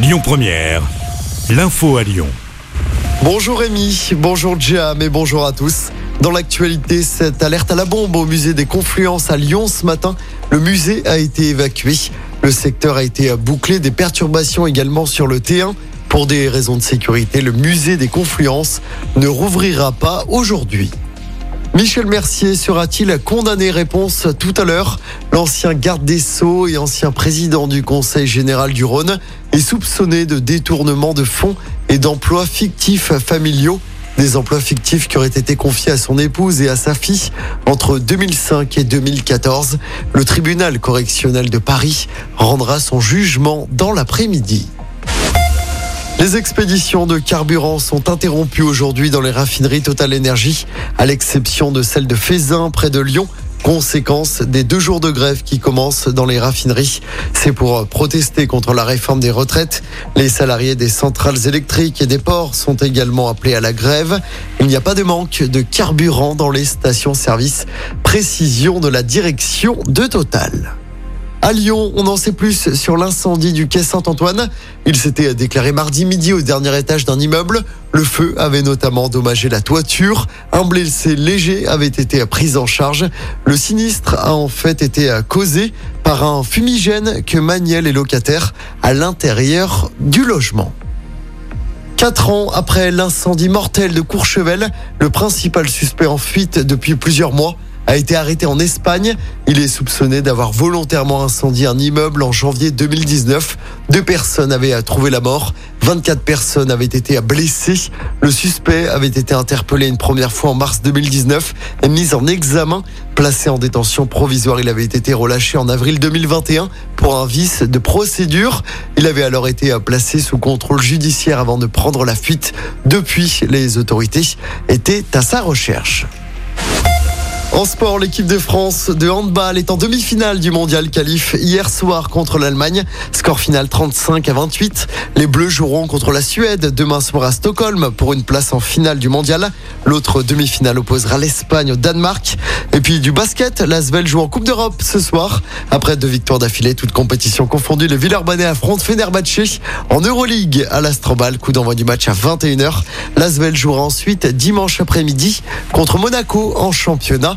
Lyon Première, l'info à Lyon. Bonjour Rémi, bonjour Jam et bonjour à tous. Dans l'actualité, cette alerte à la bombe au musée des Confluences à Lyon ce matin. Le musée a été évacué. Le secteur a été bouclé, des perturbations également sur le T1. Pour des raisons de sécurité, le musée des Confluences ne rouvrira pas aujourd'hui. Michel Mercier sera-t-il condamné Réponse tout à l'heure. L'ancien garde des Sceaux et ancien président du Conseil général du Rhône est soupçonné de détournement de fonds et d'emplois fictifs familiaux. Des emplois fictifs qui auraient été confiés à son épouse et à sa fille entre 2005 et 2014. Le tribunal correctionnel de Paris rendra son jugement dans l'après-midi. Les expéditions de carburant sont interrompues aujourd'hui dans les raffineries Total Energy, à l'exception de celle de Fézin près de Lyon. Conséquence des deux jours de grève qui commencent dans les raffineries. C'est pour protester contre la réforme des retraites. Les salariés des centrales électriques et des ports sont également appelés à la grève. Il n'y a pas de manque de carburant dans les stations-service. Précision de la direction de Total. À Lyon, on en sait plus sur l'incendie du quai Saint-Antoine. Il s'était déclaré mardi midi au dernier étage d'un immeuble. Le feu avait notamment endommagé la toiture. Un blessé léger avait été pris en charge. Le sinistre a en fait été causé par un fumigène que maniaient les locataires à l'intérieur du logement. Quatre ans après l'incendie mortel de Courchevel, le principal suspect en fuite depuis plusieurs mois a été arrêté en Espagne. Il est soupçonné d'avoir volontairement incendié un immeuble en janvier 2019. Deux personnes avaient trouvé la mort. 24 personnes avaient été blessées. Le suspect avait été interpellé une première fois en mars 2019 et mis en examen. Placé en détention provisoire, il avait été relâché en avril 2021 pour un vice de procédure. Il avait alors été placé sous contrôle judiciaire avant de prendre la fuite. Depuis, les autorités étaient à sa recherche. En l'équipe de France de handball est en demi-finale du mondial qualif hier soir contre l'Allemagne. Score final 35 à 28. Les Bleus joueront contre la Suède demain soir à Stockholm pour une place en finale du mondial. L'autre demi-finale opposera l'Espagne au Danemark. Et puis du basket, l'Asvel joue en Coupe d'Europe ce soir. Après deux victoires d'affilée, toutes compétitions confondues, le Villeurbanais affronte Fenerbahçe en Euroleague à l'Astrobal. Coup d'envoi du match à 21h. L'Asvel jouera ensuite dimanche après-midi contre Monaco en championnat